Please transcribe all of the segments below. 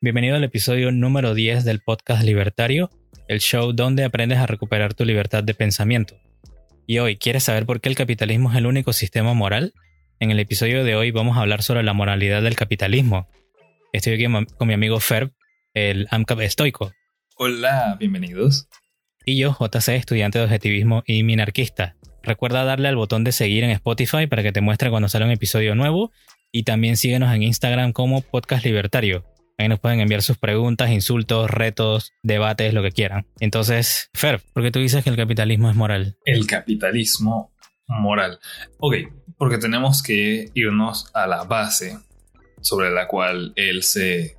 Bienvenido al episodio número 10 del podcast Libertario, el show donde aprendes a recuperar tu libertad de pensamiento. Y hoy, ¿quieres saber por qué el capitalismo es el único sistema moral? En el episodio de hoy vamos a hablar sobre la moralidad del capitalismo. Estoy aquí con mi amigo Ferb, el AMCAP estoico. Hola, bienvenidos. Y yo, JC, estudiante de objetivismo y minarquista. Recuerda darle al botón de seguir en Spotify para que te muestre cuando sale un episodio nuevo y también síguenos en Instagram como Podcast Libertario. Ahí nos pueden enviar sus preguntas, insultos, retos, debates, lo que quieran. Entonces, Fer, ¿por qué tú dices que el capitalismo es moral? El capitalismo moral. Ok, porque tenemos que irnos a la base sobre la cual él se,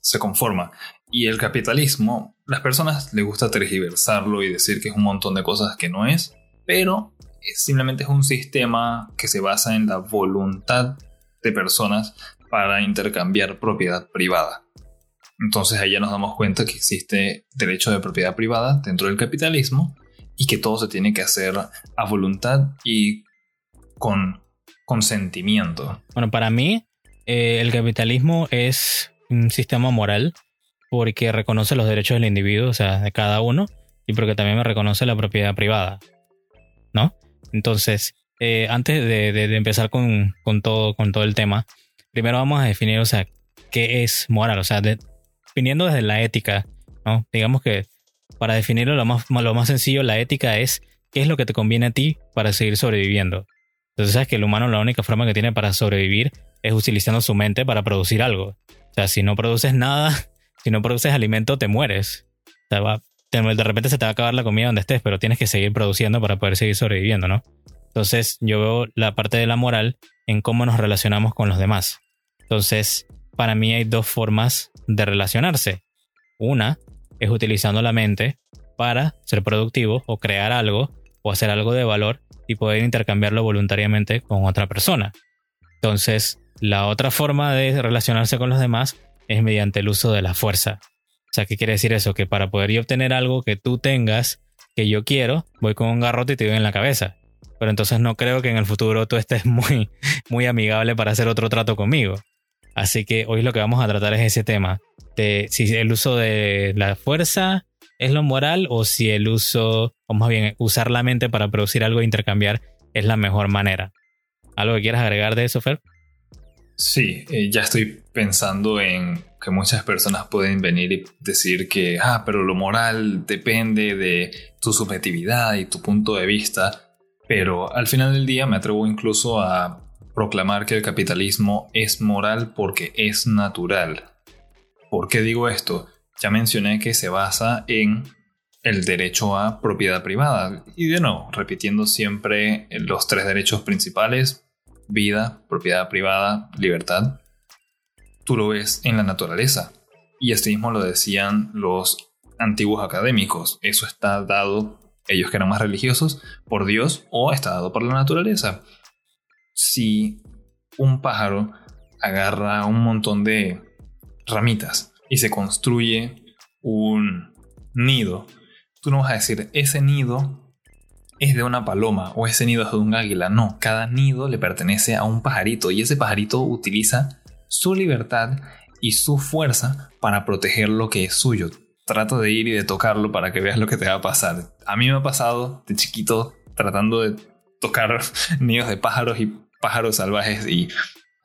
se conforma. Y el capitalismo, las personas les gusta tergiversarlo y decir que es un montón de cosas que no es, pero simplemente es un sistema que se basa en la voluntad de personas para intercambiar propiedad privada. Entonces ahí ya nos damos cuenta que existe derecho de propiedad privada dentro del capitalismo y que todo se tiene que hacer a voluntad y con consentimiento. Bueno, para mí eh, el capitalismo es un sistema moral porque reconoce los derechos del individuo, o sea, de cada uno, y porque también me reconoce la propiedad privada, ¿no? Entonces, eh, antes de, empezar con, todo, el tema, primero vamos a definir, o sea, qué es moral, o sea, definiendo desde la ética, ¿no? Digamos que para definirlo lo más, lo más sencillo, la ética es qué es lo que te conviene a ti para seguir sobreviviendo. Entonces sabes que el humano la única forma que tiene para sobrevivir es utilizando su mente para producir algo. O sea, si no produces nada, si no produces alimento, te mueres. O sea, de repente se te va a acabar la comida donde estés, pero tienes que seguir produciendo para poder seguir sobreviviendo, ¿no? Entonces yo veo la parte de la moral en cómo nos relacionamos con los demás. Entonces, para mí hay dos formas de relacionarse. Una es utilizando la mente para ser productivo o crear algo o hacer algo de valor y poder intercambiarlo voluntariamente con otra persona. Entonces, la otra forma de relacionarse con los demás es mediante el uso de la fuerza. O sea, ¿qué quiere decir eso? Que para poder obtener algo que tú tengas, que yo quiero, voy con un garrote y te doy en la cabeza pero entonces no creo que en el futuro tú estés muy, muy amigable para hacer otro trato conmigo. Así que hoy lo que vamos a tratar es ese tema, de si el uso de la fuerza es lo moral o si el uso, o más bien usar la mente para producir algo e intercambiar es la mejor manera. ¿Algo que quieras agregar de eso, Fer? Sí, eh, ya estoy pensando en que muchas personas pueden venir y decir que, ah, pero lo moral depende de tu subjetividad y tu punto de vista. Pero al final del día me atrevo incluso a proclamar que el capitalismo es moral porque es natural. ¿Por qué digo esto? Ya mencioné que se basa en el derecho a propiedad privada. Y de nuevo, repitiendo siempre los tres derechos principales, vida, propiedad privada, libertad. Tú lo ves en la naturaleza. Y este mismo lo decían los antiguos académicos. Eso está dado ellos que eran más religiosos, por Dios o está dado por la naturaleza. Si un pájaro agarra un montón de ramitas y se construye un nido, tú no vas a decir, ese nido es de una paloma o ese nido es de un águila. No, cada nido le pertenece a un pajarito y ese pajarito utiliza su libertad y su fuerza para proteger lo que es suyo trato de ir y de tocarlo para que veas lo que te va a pasar. A mí me ha pasado de chiquito tratando de tocar nidos de pájaros y pájaros salvajes y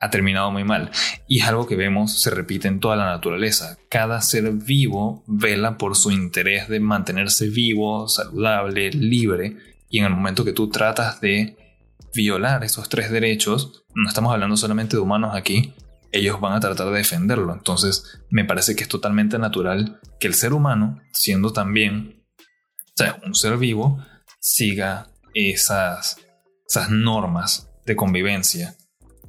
ha terminado muy mal. Y es algo que vemos se repite en toda la naturaleza. Cada ser vivo vela por su interés de mantenerse vivo, saludable, libre. Y en el momento que tú tratas de violar esos tres derechos, no estamos hablando solamente de humanos aquí, ellos van a tratar de defenderlo. Entonces, me parece que es totalmente natural que el ser humano, siendo también un ser vivo, siga esas, esas normas de convivencia.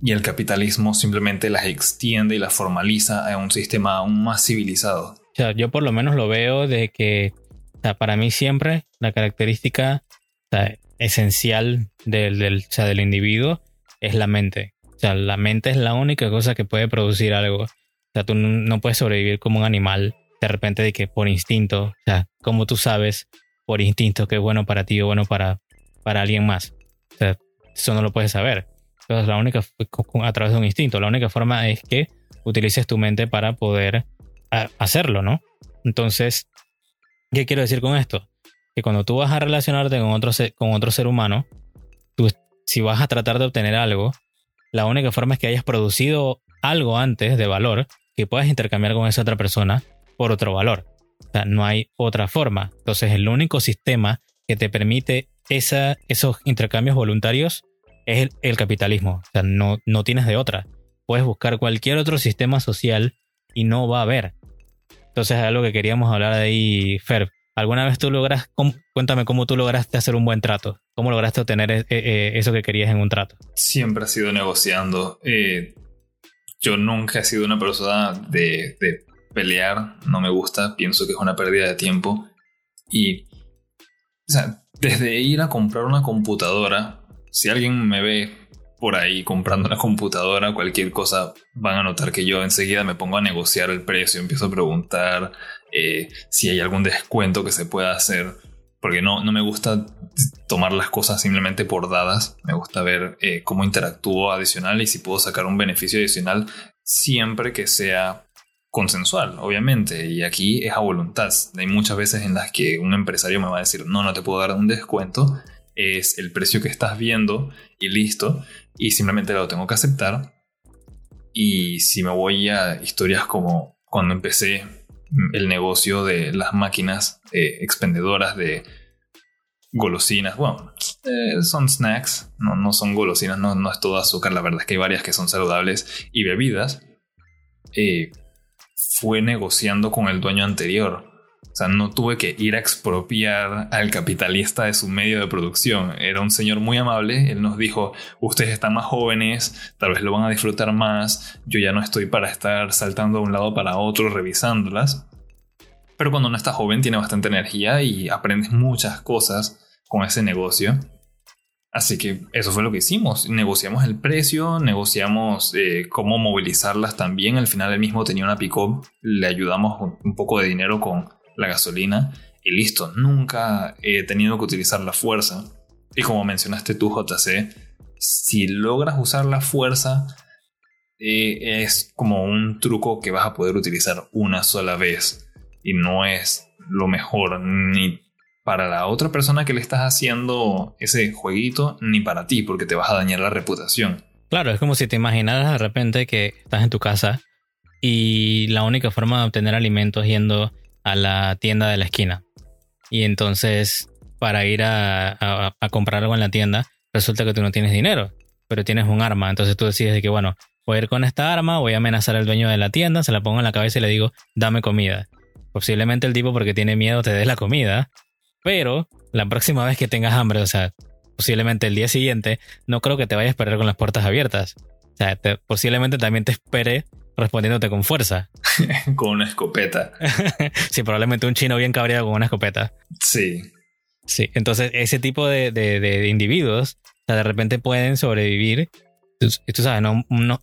Y el capitalismo simplemente las extiende y las formaliza a un sistema aún más civilizado. Sea, yo por lo menos lo veo de que para mí siempre la característica esencial del, del, del individuo es la mente. Sea, la mente es la única cosa que puede producir algo. O sea, tú no puedes sobrevivir como un animal de repente de que por instinto, o sea, como tú sabes por instinto que es bueno para ti o bueno para, para alguien más. O sea, eso no lo puedes saber. Entonces, la única, a través de un instinto, la única forma es que utilices tu mente para poder hacerlo, ¿no? Entonces, ¿qué quiero decir con esto? Que cuando tú vas a relacionarte con otro, con otro ser humano, tú, si vas a tratar de obtener algo, la única forma es que hayas producido algo antes de valor que puedas intercambiar con esa otra persona por otro valor. O sea, no hay otra forma. Entonces, el único sistema que te permite esa, esos intercambios voluntarios es el, capitalismo. O sea, no, no tienes de otra. Puedes buscar cualquier otro sistema social y no va a haber. Entonces, es algo que queríamos hablar de ahí, Fer. ¿Alguna vez tú logras, cuéntame cómo tú lograste hacer un buen trato? ¿Cómo lograste obtener eh, eh, eso que querías en un trato? Siempre ha sido negociando. Eh, yo nunca he sido una persona de, de, pelear, no me gusta, pienso que es una pérdida de tiempo. Y, o sea, desde ir a comprar una computadora, si alguien me ve por ahí comprando una computadora, cualquier cosa, van a notar que yo enseguida me pongo a negociar el precio, empiezo a preguntar eh, si hay algún descuento que se pueda hacer, porque no, no me gusta tomar las cosas simplemente por dadas, me gusta ver eh, cómo interactúo adicional y si puedo sacar un beneficio adicional siempre que sea consensual, obviamente, y aquí es a voluntad. Hay muchas veces en las que un empresario me va a decir, no, no te puedo dar un descuento, es el precio que estás viendo y listo, y simplemente lo tengo que aceptar. Y si me voy a historias como cuando empecé el negocio de las máquinas eh, expendedoras de golosinas, bueno, eh, son snacks, no, no son golosinas, no, no, es todo azúcar, la verdad es que hay varias que son saludables y bebidas. Eh, fue negociando con el dueño anterior o sea, no tuve que ir a expropiar al capitalista de su medio de producción. Era un señor muy amable. Él nos dijo, ustedes están más jóvenes, tal vez lo van a disfrutar más. Yo ya no estoy para estar saltando de un lado para otro revisándolas. Pero cuando uno está joven tiene bastante energía y aprendes muchas cosas con ese negocio. Así que eso fue lo que hicimos. Negociamos el precio, negociamos eh, cómo movilizarlas también. Al final él mismo tenía una pick Le ayudamos un poco de dinero con la gasolina y listo, nunca he tenido que utilizar la fuerza. Y como mencionaste tú, JC, si logras usar la fuerza, eh, es como un truco que vas a poder utilizar una sola vez. Y no es lo mejor ni para la otra persona que le estás haciendo ese jueguito, ni para ti, porque te vas a dañar la reputación. Claro, es como si te imaginaras de repente que estás en tu casa y la única forma de obtener alimentos yendo a la tienda de la esquina. Y entonces, para ir a, comprar algo en la tienda, resulta que tú no tienes dinero, pero tienes un arma. Entonces tú decides de que, bueno, voy a ir con esta arma, voy a amenazar al dueño de la tienda, se la pongo en la cabeza y le digo, dame comida. Posiblemente el tipo, porque tiene miedo, te dé la comida, pero la próxima vez que tengas hambre, o sea, posiblemente el día siguiente, no creo que te vayas a esperar con las puertas abiertas. O sea, posiblemente también te espere respondiéndote con fuerza. con una escopeta. sí, probablemente un chino bien cabreado con una escopeta. Sí. Sí, entonces ese tipo de, de, individuos de repente pueden sobrevivir, tú, tú sabes,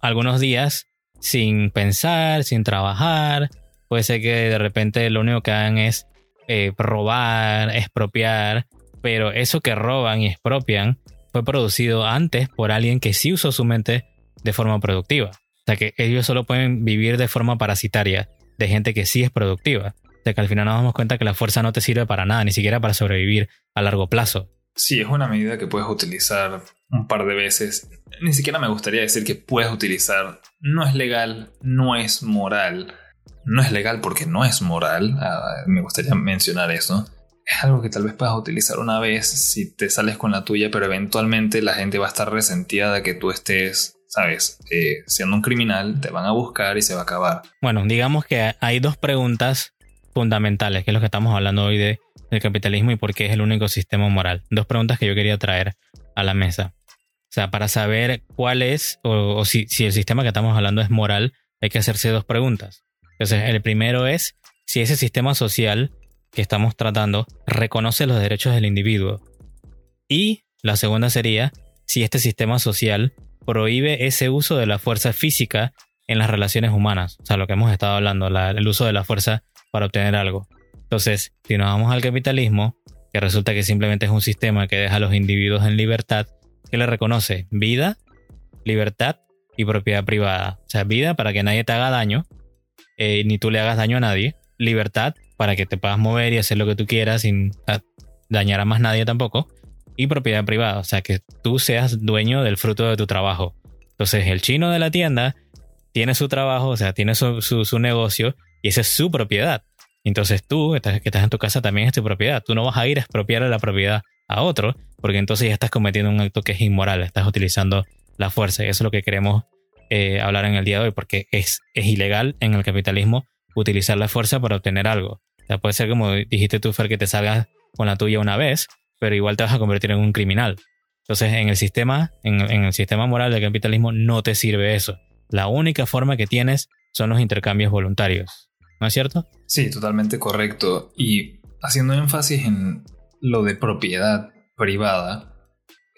algunos días sin pensar, sin trabajar. Puede ser que de repente lo único que hagan es eh, robar, expropiar, pero eso que roban y expropian fue producido antes por alguien que sí usó su mente de forma productiva. Sea que ellos solo pueden vivir de forma parasitaria de gente que sí es productiva. O sea que al final nos damos cuenta que la fuerza no te sirve para nada, ni siquiera para sobrevivir a largo plazo. Sí, es una medida que puedes utilizar un par de veces. Ni siquiera me gustaría decir que puedes utilizar. No es legal, no es moral. No es legal porque no es moral. Ah, me gustaría mencionar eso. Es algo que tal vez puedas utilizar una vez si te sales con la tuya, pero eventualmente la gente va a estar resentida de que tú estés sabes, eh, siendo un criminal, te van a buscar y se va a acabar. Bueno, digamos que hay dos preguntas fundamentales, que es lo que estamos hablando hoy de, del capitalismo y por qué es el único sistema moral. Dos preguntas que yo quería traer a la mesa. O sea, para saber cuál es, o, si, si el sistema que estamos hablando es moral, hay que hacerse dos preguntas. Entonces, el primero es si ese sistema social que estamos tratando reconoce los derechos del individuo. Y la segunda sería si este sistema social prohíbe ese uso de la fuerza física en las relaciones humanas. O sea, lo que hemos estado hablando, el uso de la fuerza para obtener algo. Entonces, si nos vamos al capitalismo, que resulta que simplemente es un sistema que deja a los individuos en libertad, que le reconoce vida libertad y propiedad privada. O sea, vida para que nadie te haga daño, eh, ni tú le hagas daño a nadie. Libertad para que te puedas mover y hacer lo que tú quieras sin dañar a más nadie tampoco. Y propiedad privada, o sea, que tú seas dueño del fruto de tu trabajo. Entonces, el chino de la tienda tiene su trabajo, o sea, tiene su, su, negocio y esa es su propiedad. Entonces tú, que estás en tu casa, también es tu propiedad. Tú no vas a ir a expropiar la propiedad a otro, porque entonces ya estás cometiendo un acto que es inmoral, estás utilizando la fuerza. Y eso es lo que queremos eh, hablar en el día de hoy, porque es, es ilegal en el capitalismo utilizar la fuerza para obtener algo. O sea, puede ser como dijiste tú, Fer, que te salgas con la tuya una vez, pero igual te vas a convertir en un criminal. Entonces, en el sistema, en, el sistema moral del capitalismo no te sirve eso. La única forma que tienes son los intercambios voluntarios. ¿No es cierto? Sí, totalmente correcto. Y haciendo énfasis en lo de propiedad privada,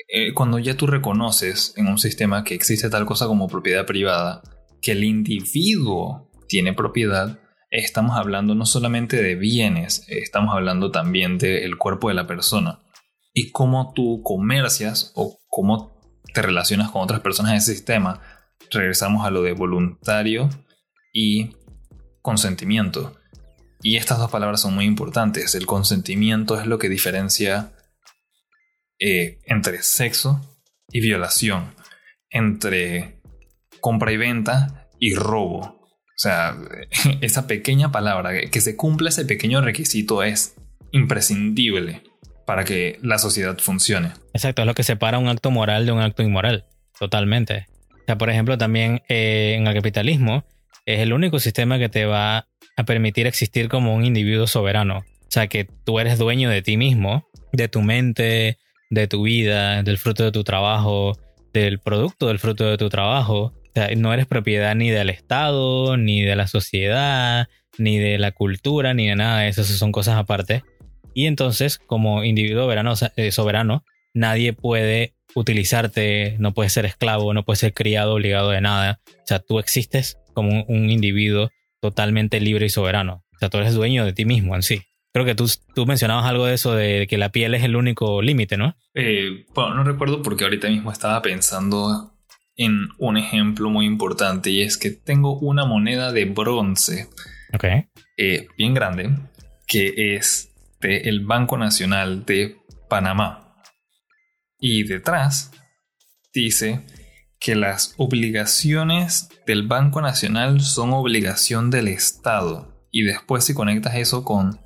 eh, cuando ya tú reconoces en un sistema que existe tal cosa como propiedad privada, que el individuo tiene propiedad, estamos hablando no solamente de bienes, estamos hablando también del cuerpo de la persona. Y cómo tú comercias o cómo te relacionas con otras personas en ese sistema. Regresamos a lo de voluntario y consentimiento. Y estas dos palabras son muy importantes. El consentimiento es lo que diferencia eh, entre sexo y violación, entre compra y venta y robo. O sea, esa pequeña palabra, que se cumpla ese pequeño requisito es imprescindible para que la sociedad funcione. Exacto, es lo que separa un acto moral de un acto inmoral, totalmente. O sea, por ejemplo, también eh, en el capitalismo es el único sistema que te va a permitir existir como un individuo soberano. O sea, que tú eres dueño de ti mismo, de tu mente, de tu vida, del fruto de tu trabajo, del producto del fruto de tu trabajo. O sea, no eres propiedad ni del Estado, ni de la sociedad, ni de la cultura, ni de nada de eso. Esas son cosas aparte. Y entonces, como individuo soberano, eh, soberano, nadie puede utilizarte, no puedes ser esclavo, no puedes ser criado obligado de nada. O sea, tú existes como un individuo totalmente libre y soberano. O sea, tú eres dueño de ti mismo en sí. Creo que tú, tú mencionabas algo de eso, de que la piel es el único límite, ¿no? Eh, bueno, no recuerdo porque ahorita mismo estaba pensando en un ejemplo muy importante y es que tengo una moneda de bronce. Okay. Eh, bien grande, que es del Banco Nacional de Panamá. Y detrás dice que las obligaciones del Banco Nacional son obligación del Estado. Y después si conectas eso con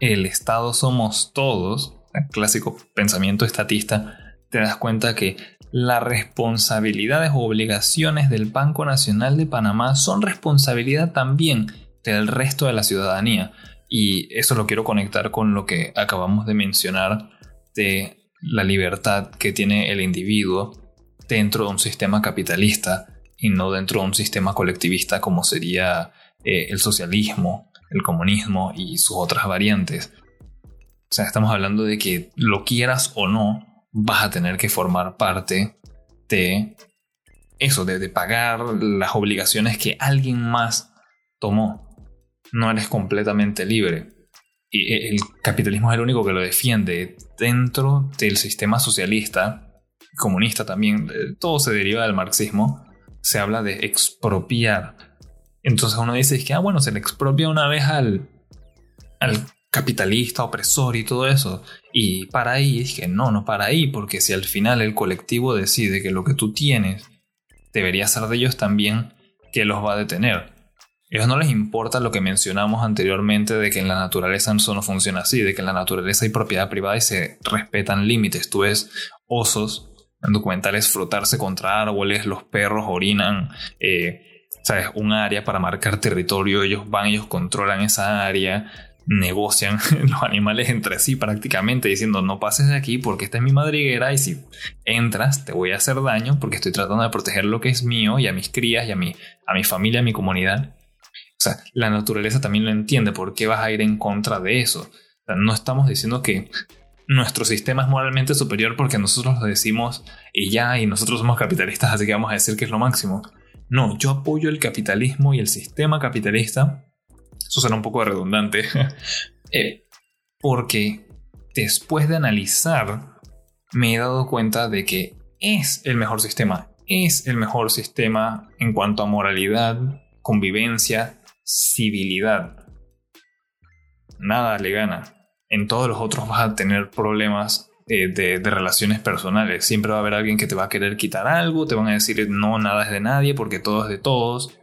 el Estado somos todos, el clásico pensamiento estatista, te das cuenta que las responsabilidades o obligaciones del Banco Nacional de Panamá son responsabilidad también del resto de la ciudadanía. Y eso lo quiero conectar con lo que acabamos de mencionar de la libertad que tiene el individuo dentro de un sistema capitalista y no dentro de un sistema colectivista como sería eh, el socialismo el comunismo y sus otras variantes. O sea, estamos hablando de que lo quieras o no, vas a tener que formar parte de eso, de, pagar las obligaciones que alguien más tomó. No eres completamente libre. Y el capitalismo es el único que lo defiende dentro del sistema socialista, comunista también, todo se deriva del marxismo, se habla de expropiar entonces uno dice que, ah, bueno, se le expropia una vez al, al capitalista, opresor y todo eso. Y para ahí, es que no, no para ahí, porque si al final el colectivo decide que lo que tú tienes debería ser de ellos también, ¿qué los va a detener? Ellos no les importa lo que mencionamos anteriormente de que en la naturaleza eso no funciona así, de que en la naturaleza hay propiedad privada y se respetan límites. Tú ves osos en documentales frotarse contra árboles, los perros orinan. Eh, ¿sabes? Un área para marcar territorio, ellos van, ellos controlan esa área, negocian los animales entre sí prácticamente diciendo no pases de aquí porque esta es mi madriguera y si entras te voy a hacer daño porque estoy tratando de proteger lo que es mío y a mis crías y a mi, a mi familia, a mi comunidad. O sea, la naturaleza también lo entiende, ¿por qué vas a ir en contra de eso? no estamos diciendo que nuestro sistema es moralmente superior porque nosotros lo decimos y ya, y nosotros somos capitalistas, así que vamos a decir que es lo máximo. No, yo apoyo el capitalismo y el sistema capitalista. Eso será un poco redundante. Eh, porque después de analizar, me he dado cuenta de que es el mejor sistema. Es el mejor sistema en cuanto a moralidad, convivencia, civilidad. Nada le gana. En todos los otros vas a tener problemas eh, de, relaciones personales. Siempre va a haber alguien que te va a querer quitar algo, te van a decir no, nada es de nadie porque todo es de todos.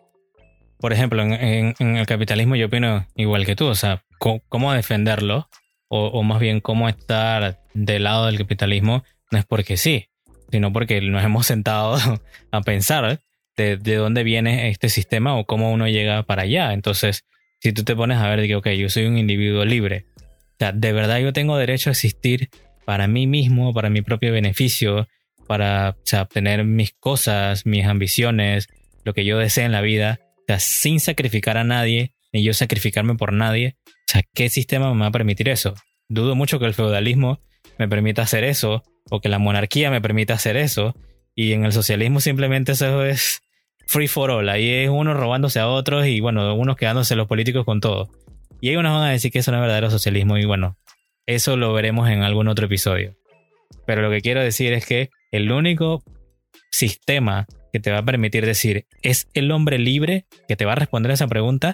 Por ejemplo, en, el capitalismo yo opino igual que tú, o sea, cómo, defenderlo, o, más bien cómo estar del lado del capitalismo, no es porque sí, sino porque nos hemos sentado a pensar de, de, dónde viene este sistema o cómo uno llega para allá. Entonces, si tú te pones a ver de que, ok, yo soy un individuo libre, o sea, de verdad yo tengo derecho a existir para mí mismo, para mi propio beneficio, para obtener mis cosas, mis ambiciones, lo que yo desee en la vida, o sea, sin sacrificar a nadie, ni yo sacrificarme por nadie. O sea, ¿qué sistema me va a permitir eso? Dudo mucho que el feudalismo me permita hacer eso, o que la monarquía me permita hacer eso, y en el socialismo simplemente eso es free for all. Ahí es uno robándose a otros y bueno, unos quedándose los políticos con todo. Y hay unos van a decir que eso no es verdadero socialismo y bueno, eso lo veremos en algún otro episodio. Pero lo que quiero decir es que el único sistema que te va a permitir decir, ¿es el hombre libre que te va a responder a esa pregunta?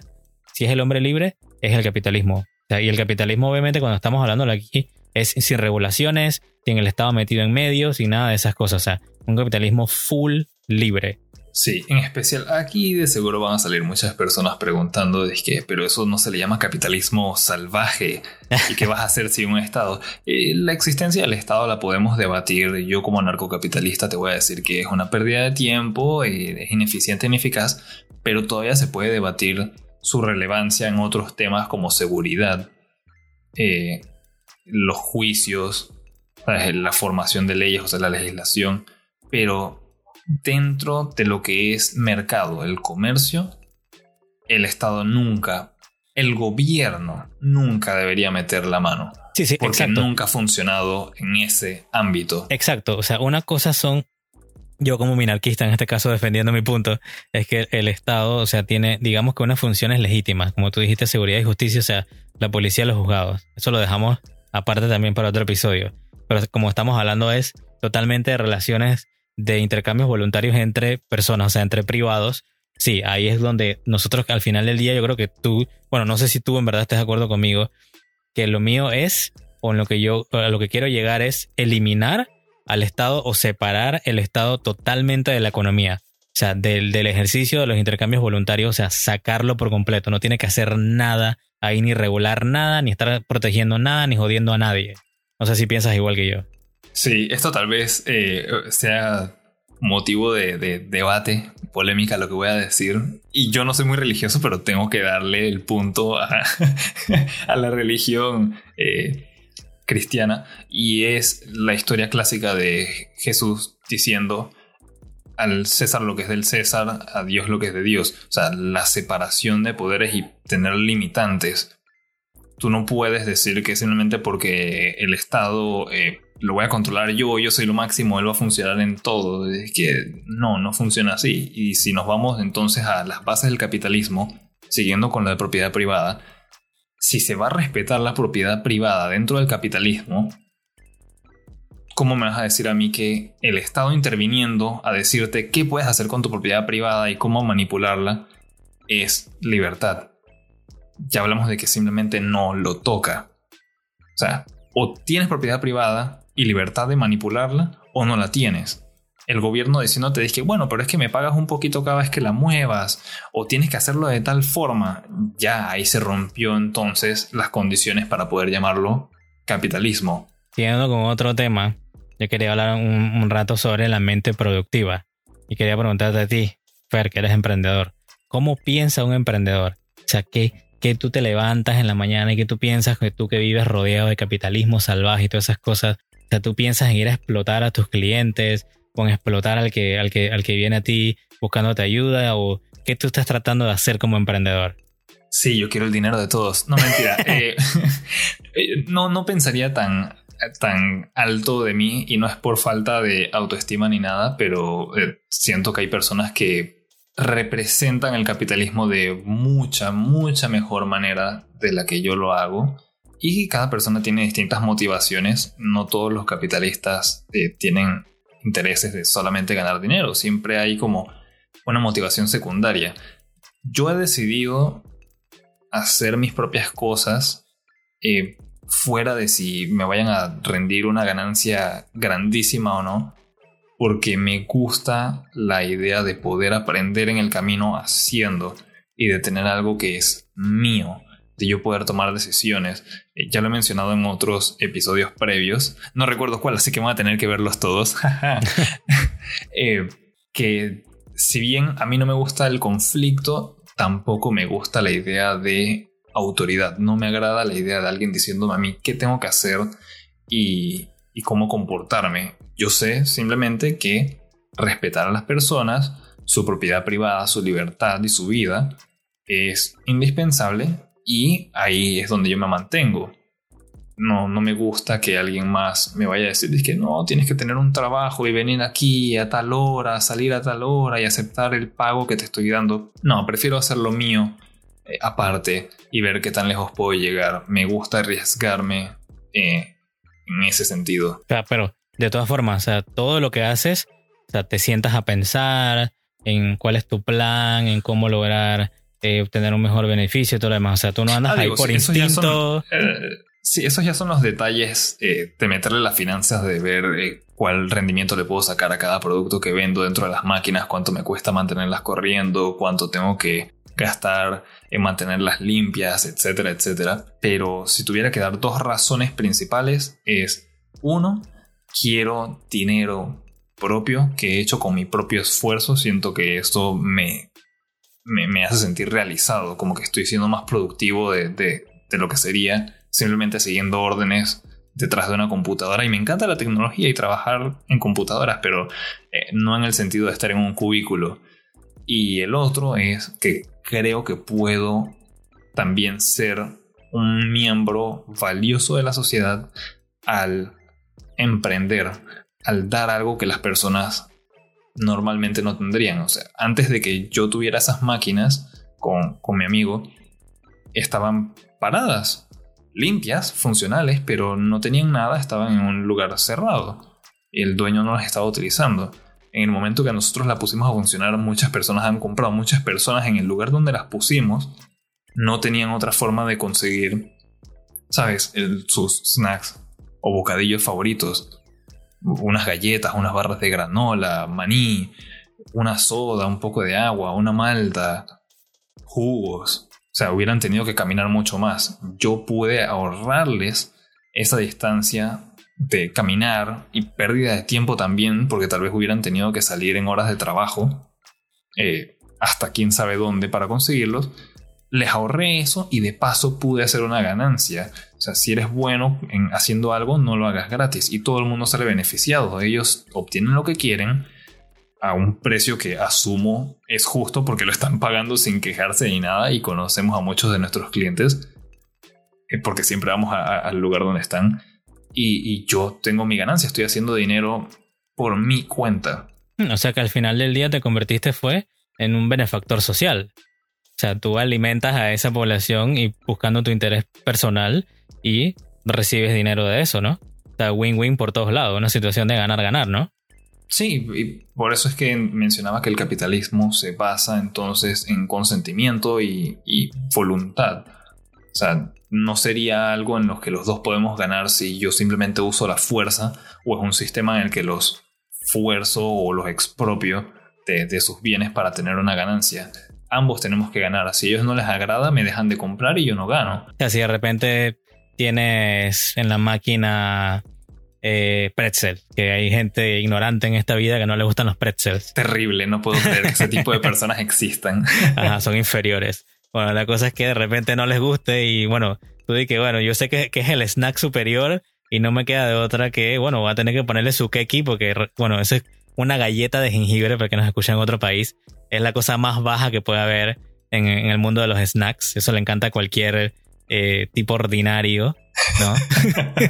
Si es el hombre libre, es el capitalismo. y el capitalismo, obviamente, cuando estamos hablando aquí, es sin regulaciones, sin el Estado metido en medio, sin nada de esas cosas. O sea, un capitalismo full libre. Sí, en especial aquí de seguro van a salir muchas personas preguntando de que, pero eso no se le llama capitalismo salvaje. ¿Y qué vas a hacer sin un Estado? Eh, la existencia del Estado la podemos debatir. Yo como narcocapitalista te voy a decir que es una pérdida de tiempo, eh, es ineficiente, ineficaz, pero todavía se puede debatir su relevancia en otros temas como seguridad, eh, los juicios, la formación de leyes, o sea, la legislación, pero dentro de lo que es mercado, el comercio, el Estado nunca, el gobierno nunca debería meter la mano. Sí, sí, porque nunca ha funcionado en ese ámbito. Exacto, o sea, una cosa son yo como minarquista en este caso defendiendo mi punto, es que el Estado, o sea, tiene, digamos que unas funciones legítimas, como tú dijiste, seguridad y justicia, o sea, la policía y los juzgados. Eso lo dejamos aparte también para otro episodio. Pero como estamos hablando es totalmente de relaciones de intercambios voluntarios entre personas, o sea, entre privados, sí, ahí es donde nosotros al final del día yo creo que tú, bueno, no sé si tú en verdad estás de acuerdo conmigo, que lo mío es, o en lo que yo, a lo que quiero llegar es eliminar al Estado o separar el Estado totalmente de la economía. O sea, del, del ejercicio de los intercambios voluntarios, o sea, sacarlo por completo. No tiene que hacer nada ahí, ni regular nada, ni estar protegiendo nada, ni jodiendo a nadie. No sé si piensas igual que yo. Sí, esto tal vez eh, sea motivo de, debate, polémica lo que voy a decir. Y yo no soy muy religioso, pero tengo que darle el punto a, la religión eh, cristiana. Y es la historia clásica de Jesús diciendo al César lo que es del César, a Dios lo que es de Dios. O sea, la separación de poderes y tener limitantes. Tú no puedes decir que simplemente porque el Estado eh, lo voy a controlar yo, yo soy lo máximo, él va a funcionar en todo. Es que no, no funciona así. Y si nos vamos entonces a las bases del capitalismo, siguiendo con la de propiedad privada, si se va a respetar la propiedad privada dentro del capitalismo, ¿cómo me vas a decir a mí que el Estado interviniendo a decirte qué puedes hacer con tu propiedad privada y cómo manipularla es libertad? Ya hablamos de que simplemente no lo toca. O sea, o tienes propiedad privada y libertad de manipularla o no la tienes. El gobierno diciéndote dice, bueno, pero es que me pagas un poquito cada vez que la muevas o tienes que hacerlo de tal forma. Ya ahí se rompió entonces las condiciones para poder llamarlo capitalismo. Siguiendo con otro tema, yo quería hablar un, rato sobre la mente productiva y quería preguntarte a ti, Fer, que eres emprendedor. ¿Cómo piensa un emprendedor? O sea, ¿qué, que tú te levantas en la mañana y que tú piensas que tú que vives rodeado de capitalismo salvaje y todas esas cosas, o sea, tú piensas en ir a explotar a tus clientes, o en explotar al que, al que, al que viene a ti buscándote ayuda, o qué tú estás tratando de hacer como emprendedor. Sí, yo quiero el dinero de todos. No mentira. Eh, eh, no, no pensaría tan, tan alto de mí y no es por falta de autoestima ni nada, pero eh, siento que hay personas que representan el capitalismo de mucha, mucha mejor manera de la que yo lo hago. Y cada persona tiene distintas motivaciones. No todos los capitalistas eh, tienen intereses de solamente ganar dinero, siempre hay como una motivación secundaria. Yo he decidido hacer mis propias cosas eh, fuera de si me vayan a rendir una ganancia grandísima o no, porque me gusta la idea de poder aprender en el camino haciendo y de tener algo que es mío, de yo poder tomar decisiones. Eh, ya lo he mencionado en otros episodios previos, no recuerdo cuál, así que voy a tener que verlos todos. Eh, que si bien a mí no me gusta el conflicto, tampoco me gusta la idea de autoridad. No me agrada la idea de alguien diciéndome a mí qué tengo que hacer y, y cómo comportarme. Yo sé simplemente que respetar a las personas, su propiedad privada, su libertad y su vida es indispensable y ahí es donde yo me mantengo. No, no me gusta que alguien más me vaya a decir que no, tienes que tener un trabajo y venir aquí a tal hora, salir a tal hora y aceptar el pago que te estoy dando. No, prefiero hacer lo mío eh, aparte y ver qué tan lejos puedo llegar. Me gusta arriesgarme eh, en ese sentido. pero de todas formas, o sea, todo lo que haces, o sea, te sientas a pensar en cuál es tu plan, en cómo lograr eh, obtener un mejor beneficio y todo lo demás. O sea, tú no andas ah, ahí por instinto. Eh, sí, esos ya son los detalles eh, de meterle las finanzas, de ver cuál rendimiento le puedo sacar a cada producto que vendo dentro de las máquinas, cuánto me cuesta mantenerlas corriendo, cuánto tengo que gastar en mantenerlas limpias, etcétera, etcétera. Pero si tuviera que dar dos razones principales es, uno, quiero dinero propio que he hecho con mi propio esfuerzo. Siento que esto me, me, hace sentir realizado, como que estoy siendo más productivo de, lo que sería simplemente siguiendo órdenes detrás de una computadora. Y me encanta la tecnología y trabajar en computadoras, pero eh, no en el sentido de estar en un cubículo. Y el otro es que creo que puedo también ser un miembro valioso de la sociedad al emprender, al dar algo que las personas normalmente no tendrían. O sea, antes de que yo tuviera esas máquinas con, mi amigo, estaban paradas, limpias, funcionales, pero no tenían nada, estaban en un lugar cerrado. El dueño no las estaba utilizando. En el momento que nosotros la pusimos a funcionar, muchas personas han comprado, muchas personas en el lugar donde las pusimos no tenían otra forma de conseguir, ¿sabes? sus snacks o bocadillos favoritos unas galletas, unas barras de granola, maní, una soda, un poco de agua, una malta, jugos. O sea, hubieran tenido que caminar mucho más. Yo pude ahorrarles esa distancia de caminar y pérdida de tiempo también, porque tal vez hubieran tenido que salir en horas de trabajo, eh, hasta quién sabe dónde para conseguirlos. Les ahorré eso y de paso pude hacer una ganancia. O sea, si eres bueno en haciendo algo, no lo hagas gratis y todo el mundo sale beneficiado. Ellos obtienen lo que quieren a un precio que asumo es justo porque lo están pagando sin quejarse ni nada y conocemos a muchos de nuestros clientes eh, porque siempre vamos al lugar donde están y, y, yo tengo mi ganancia, estoy haciendo dinero por mi cuenta. O sea que al final del día te convertiste fue en un benefactor social. O sea, tú alimentas a esa población y buscando tu interés personal y recibes dinero de eso, ¿no? O sea, win-win por todos lados, una situación de ganar-ganar, ¿no? Sí, y por eso es que mencionaba que el capitalismo se basa entonces en consentimiento y, voluntad. O sea, no sería algo en lo que los dos podemos ganar si yo simplemente uso la fuerza o es un sistema en el que los fuerzo o los expropio de, de sus bienes para tener una ganancia ambos tenemos que ganar. Si a ellos no les agrada, me dejan de comprar y yo no gano. Así de repente tienes en la máquina eh, pretzel, que hay gente ignorante en esta vida que no le gustan los pretzels. Terrible, no puedo creer que ese tipo de personas existan. Ajá, son inferiores. Bueno, la cosa es que de repente no les guste y bueno, tú di que bueno, yo sé que, que es el snack superior y no me queda de otra que, bueno, voy a tener que ponerle su keki porque, bueno, eso es una galleta de jengibre para que nos escuchen en otro país. Es la cosa más baja que puede haber en, el mundo de los snacks. Eso le encanta a cualquier eh, tipo ordinario, ¿no?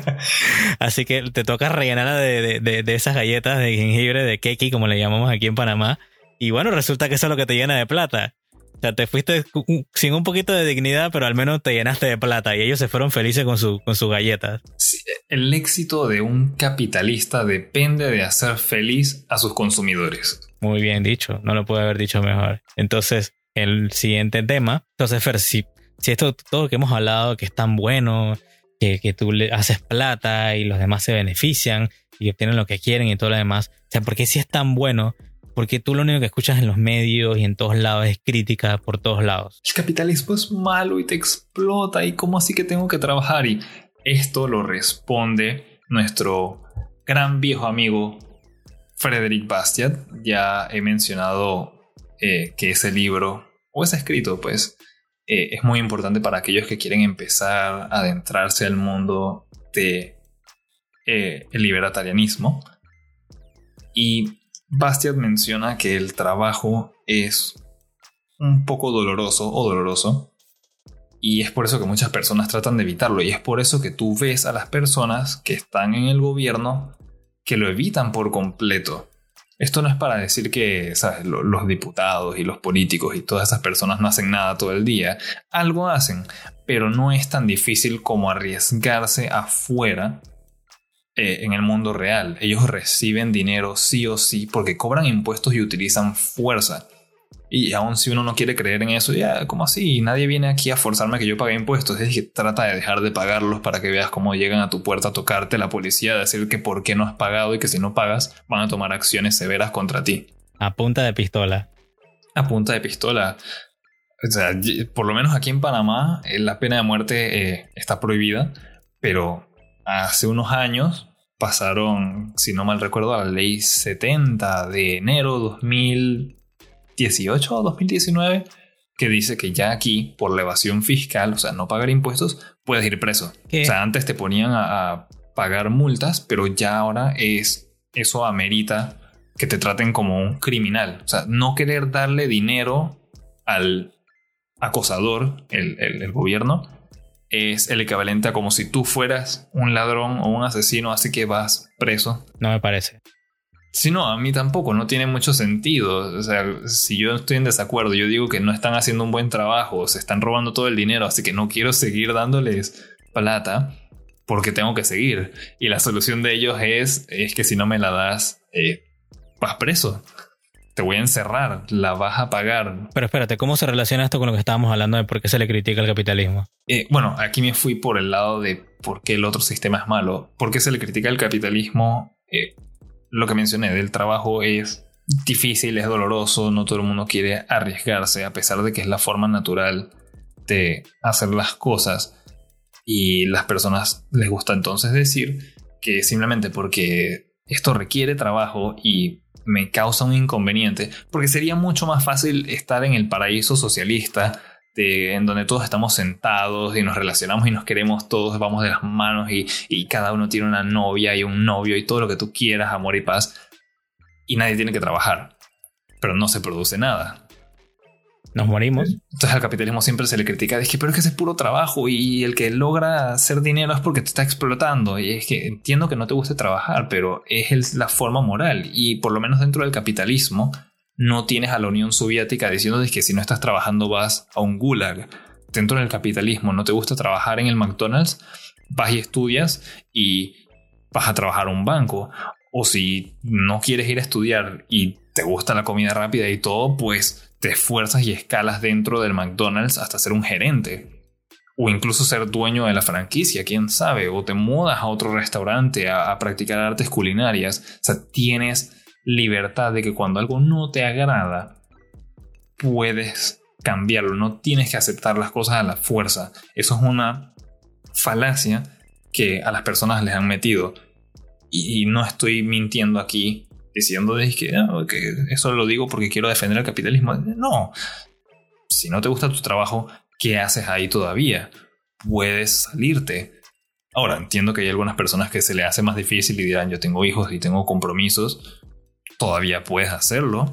Así que te toca rellenarla de, de, esas galletas de jengibre, de keki, como le llamamos aquí en Panamá. Y bueno, resulta que eso es lo que te llena de plata. sea, te fuiste sin un poquito de dignidad, pero al menos te llenaste de plata y ellos se fueron felices con, su, con sus galletas. el éxito de un capitalista depende de hacer feliz a sus consumidores. Muy bien dicho, no lo puedo haber dicho mejor. Entonces, el siguiente tema. Entonces, Fer, si, esto, todo que hemos hablado, que es tan bueno, que, que tú le haces plata y los demás se benefician y obtienen lo que quieren y todo lo demás. O sea, ¿por qué si es tan bueno? Porque tú lo único que escuchas en los medios y en todos lados es crítica por todos lados. El capitalismo es malo y te explota y cómo así que tengo que trabajar y esto lo responde nuestro gran viejo amigo Frederick Bastiat. Ya he mencionado eh, que ese libro o ese escrito pues eh, es muy importante para aquellos que quieren empezar a adentrarse al mundo de eh, el libertarianismo. Y Bastiat menciona que el trabajo es un poco doloroso o doloroso. Y es por eso que muchas personas tratan de evitarlo. Y es por eso que tú ves a las personas que están en el gobierno que lo evitan por completo. Esto no es para decir que los diputados y los políticos y todas esas personas no hacen nada todo el día. Algo hacen, pero no es tan difícil como arriesgarse afuera eh, en el mundo real. Ellos reciben dinero sí o sí porque cobran impuestos y utilizan fuerza. Y aun si uno no quiere creer en eso, ya, ¿cómo así? Nadie viene aquí a forzarme a que yo pague impuestos. Es que trata de dejar de pagarlos para que veas cómo llegan a tu puerta a tocarte la policía, a decir que por qué no has pagado y que si no pagas van a tomar acciones severas contra ti. A punta de pistola. A punta de pistola. O sea, por lo menos aquí en Panamá eh, la pena de muerte eh, está prohibida, pero hace unos años pasaron, si no mal recuerdo, a la ley 70 de enero 2018 o 2019, que dice que ya aquí, por la evasión fiscal, o sea, no pagar impuestos, puedes ir preso. O sea, antes te ponían a, pagar multas, pero ya ahora es eso amerita que te traten como un criminal. O sea, no querer darle dinero al acosador, el, el gobierno, es el equivalente a como si tú fueras un ladrón o un asesino, así que vas preso. No me parece. Si no, a mí tampoco, no tiene mucho sentido. O sea, si yo estoy en desacuerdo, yo digo que no están haciendo un buen trabajo, se están robando todo el dinero, así que no quiero seguir dándoles plata porque tengo que seguir. Y la solución de ellos es, es que si no me la das, eh, vas preso te voy a encerrar, la vas a pagar. Pero espérate, ¿cómo se relaciona esto con lo que estábamos hablando de por qué se le critica el capitalismo? Eh, bueno, aquí me fui por el lado de por qué el otro sistema es malo. ¿Por qué se le critica el capitalismo? Eh, lo que mencioné del trabajo es difícil, es doloroso, no todo el mundo quiere arriesgarse, a pesar de que es la forma natural de hacer las cosas. Y las personas les gusta entonces decir que simplemente porque esto requiere trabajo y me causa un inconveniente, porque sería mucho más fácil estar en el paraíso socialista, de, en donde todos estamos sentados y nos relacionamos y nos queremos todos, vamos de las manos y, y cada uno tiene una novia y un novio y todo lo que tú quieras, amor y paz, y nadie tiene que trabajar, pero no se produce nada nos morimos. Entonces al capitalismo siempre se le critica, es que pero es que es puro trabajo y el que logra hacer dinero es porque te está explotando. Y es que entiendo que no te guste trabajar, pero es la forma moral. Y por lo menos dentro del capitalismo no tienes a la Unión Soviética diciendo que si no estás trabajando vas a un gulag. Dentro del capitalismo no te gusta trabajar en el McDonald's, vas y estudias y vas a trabajar a un banco. O si no quieres ir a estudiar y te gusta la comida rápida y todo, pues te esfuerzas y escalas dentro del McDonald's hasta ser un gerente. O incluso ser dueño de la franquicia, quién sabe. O te mudas a otro restaurante a, practicar artes culinarias. O sea, tienes libertad de que cuando algo no te agrada, puedes cambiarlo. No tienes que aceptar las cosas a la fuerza. Eso es una falacia que a las personas les han metido. y no estoy mintiendo aquí diciendo ah, que, eso lo digo porque quiero defender el capitalismo. No, si no te gusta tu trabajo, ¿qué haces ahí todavía? Puedes salirte. Ahora, entiendo que hay algunas personas que se le hace más difícil y dirán, yo tengo hijos y tengo compromisos. Todavía puedes hacerlo.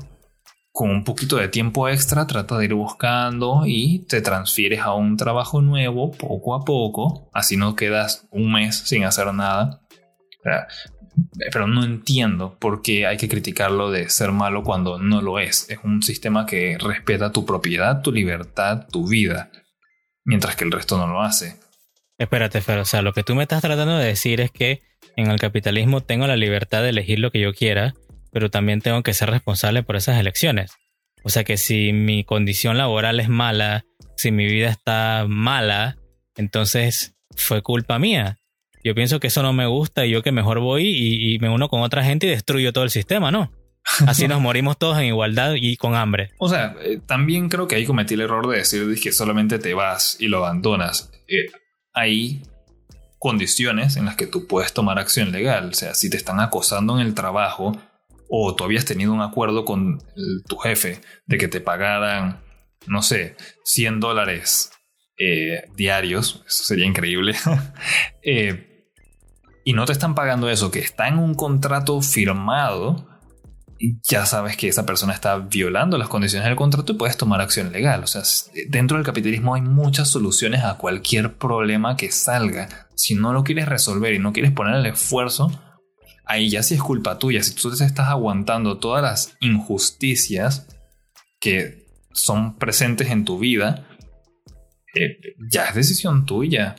Con un poquito de tiempo extra, trata de ir buscando y te transfieres a un trabajo nuevo poco a poco. Así no quedas un mes sin hacer nada. pero no entiendo por qué hay que criticarlo de ser malo cuando no lo es. Es un sistema que respeta tu propiedad, tu libertad, tu vida, mientras que el resto no lo hace. Espérate, Fer, o sea, lo que tú me estás tratando de decir es que en el capitalismo tengo la libertad de elegir lo que yo quiera, pero también tengo que ser responsable por esas elecciones. O sea que si mi condición laboral es mala, si mi vida está mala, entonces fue culpa mía yo pienso que eso no me gusta y yo que mejor voy y, me uno con otra gente y destruyo todo el sistema, ¿no? Así nos morimos todos en igualdad y con hambre. O sea, eh, también creo que ahí cometí el error de decir que solamente te vas y lo abandonas. Eh, hay condiciones en las que tú puedes tomar acción legal. O sea, si te están acosando en el trabajo o tú habías tenido un acuerdo con tu jefe de que te pagaran, no sé, 100 dólares eh, diarios, eso sería increíble. eh, y no te están pagando eso, que está en un contrato firmado, ya sabes que esa persona está violando las condiciones del contrato y puedes tomar acción legal. O sea, dentro del capitalismo hay muchas soluciones a cualquier problema que salga. Si no lo quieres resolver y no quieres poner el esfuerzo, ahí ya sí es culpa tuya. Si tú te estás aguantando todas las injusticias que son presentes en tu vida, eh, ya es decisión tuya.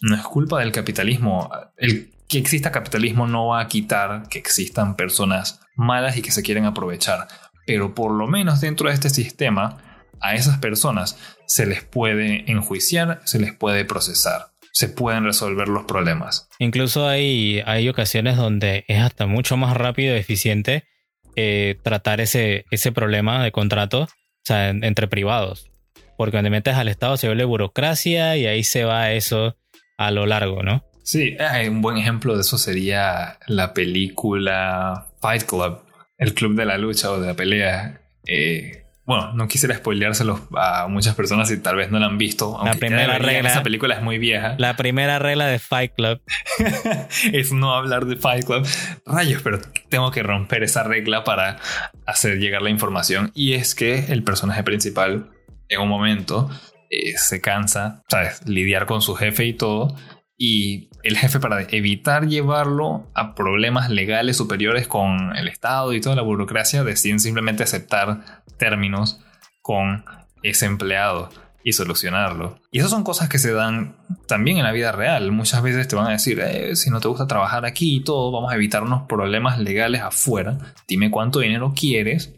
No es culpa del capitalismo. El que exista capitalismo no va a quitar que existan personas malas y que se quieren aprovechar. Pero por lo menos dentro de este sistema, a esas personas se les puede enjuiciar, se les puede procesar, se pueden resolver los problemas. Incluso hay, hay ocasiones donde es hasta mucho más rápido y eficiente eh, tratar ese, ese problema de contrato entre privados. Porque cuando metes al Estado se vuelve burocracia y ahí se va eso a lo largo, ¿no? Sí, un buen ejemplo de eso sería la película Fight Club, el club de la lucha o de la pelea. Eh, bueno, no quisiera spoileárselo a muchas personas si tal vez no la han visto. La primera regla. Esa película es muy vieja. La primera regla de Fight Club es no hablar de Fight Club. Rayos, pero tengo que romper esa regla para hacer llegar la información. Y es que el personaje principal, en un momento, eh, se cansa, ¿sabes? Lidiar con su jefe y todo y el jefe para evitar llevarlo a problemas legales superiores con el Estado y toda la burocracia deciden simplemente aceptar términos con ese empleado y solucionarlo. Y esas son cosas que se dan también en la vida real. Muchas veces te van a decir, eh, si no te gusta trabajar aquí y todo, vamos a evitarnos problemas legales afuera. Dime cuánto dinero quieres,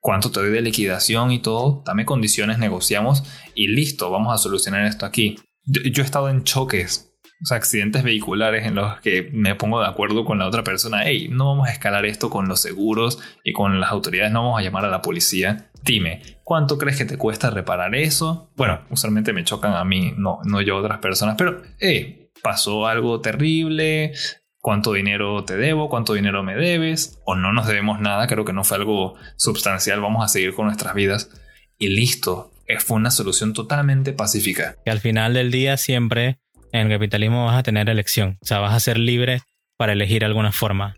cuánto te doy de liquidación y todo, dame condiciones, negociamos y listo, vamos a solucionar esto aquí. yo he estado en choques o accidentes vehiculares en los que me pongo de acuerdo con la otra persona, hey, no vamos a escalar esto con los seguros y con las autoridades, no vamos a llamar a la policía. Dime, ¿cuánto crees que te cuesta reparar eso? Bueno, usualmente me chocan a mí, no, no yo otras personas, pero, hey, pasó algo terrible, cuánto dinero te debo, cuánto dinero me debes, o no nos debemos nada, creo que no fue algo sustancial, vamos a seguir con nuestras vidas y listo. Fue una solución totalmente pacífica. Y al final del día siempre en el capitalismo vas a tener elección, o sea, vas a ser libre para elegir alguna forma.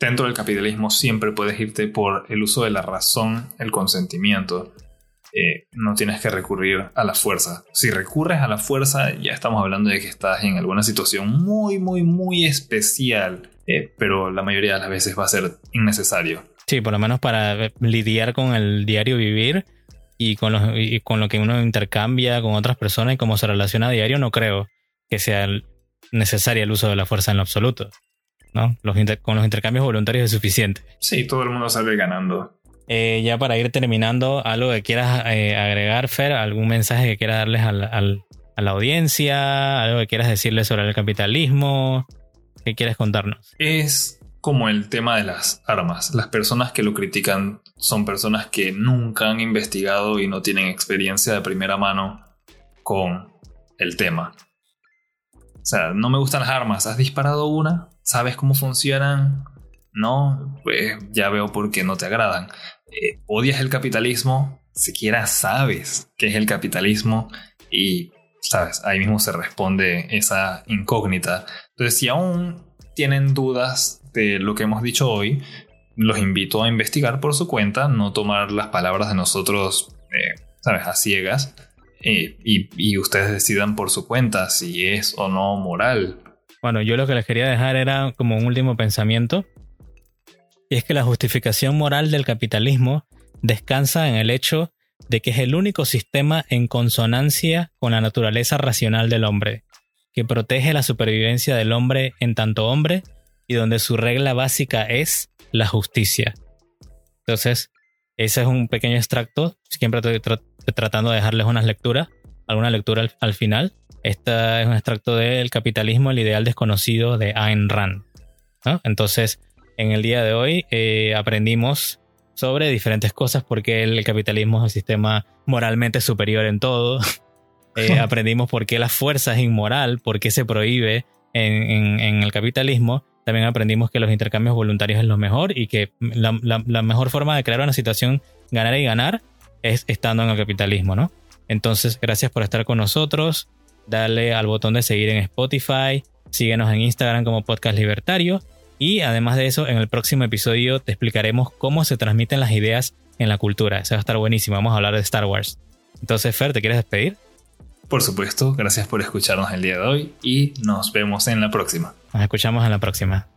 Dentro del capitalismo siempre puedes irte por el uso de la razón, el consentimiento. Eh, no tienes que recurrir a la fuerza. Si recurres a la fuerza, ya estamos hablando de que estás en alguna situación muy, muy, muy especial, eh, pero la mayoría de las veces va a ser innecesario. Sí, por lo menos para lidiar con el diario vivir y con, y con lo que uno intercambia con otras personas y cómo se relaciona a diario, no creo que sea necesaria el uso de la fuerza en lo absoluto. ¿no? Los con los intercambios voluntarios es suficiente. Sí, todo el mundo sale ganando. Eh, ya para ir terminando, algo que quieras eh, agregar, Fer, algún mensaje que quieras darles al, a la audiencia, algo que quieras decirles sobre el capitalismo, ¿qué quieres contarnos? Es como el tema de las armas. Las personas que lo critican son personas que nunca han investigado y no tienen experiencia de primera mano con el tema. O sea, no me gustan las armas. ¿Has disparado una? ¿Sabes cómo funcionan? No, pues ya veo por qué no te agradan. Eh, ¿Odias el capitalismo? Siquiera sabes qué es el capitalismo y, sabes, ahí mismo se responde esa incógnita. Entonces, si aún tienen dudas de lo que hemos dicho hoy, los invito a investigar por su cuenta, no tomar las palabras de nosotros, eh, sabes, a ciegas y, ustedes decidan por su cuenta si es o no moral. Bueno, yo lo que les quería dejar era como un último pensamiento. Y es que la justificación moral del capitalismo descansa en el hecho de que es el único sistema en consonancia con la naturaleza racional del hombre, que protege la supervivencia del hombre en tanto hombre y donde su regla básica es la justicia. Entonces, ese es un pequeño extracto, siempre tratando de dejarles unas lecturas, alguna lectura al, final. Este es un extracto del capitalismo, el ideal desconocido de Ayn Rand. Entonces, en el día de hoy eh, aprendimos sobre diferentes cosas porque el capitalismo es un sistema moralmente superior en todo. Eh, aprendimos por qué la fuerza es inmoral, por qué se prohíbe en, el capitalismo. También aprendimos que los intercambios voluntarios es lo mejor y que la, mejor forma de crear una situación ganar y ganar es estando en el capitalismo, ¿no? Entonces, gracias por estar con nosotros. Dale al botón de seguir en Spotify. Síguenos en Instagram como Podcast Libertario y además de eso, en el próximo episodio te explicaremos cómo se transmiten las ideas en la cultura. Eso va a estar buenísimo. Vamos a hablar de Star Wars. Entonces, Fer, ¿te quieres despedir? Por supuesto, gracias por escucharnos el día de hoy y nos vemos en la próxima. Nos escuchamos en la próxima.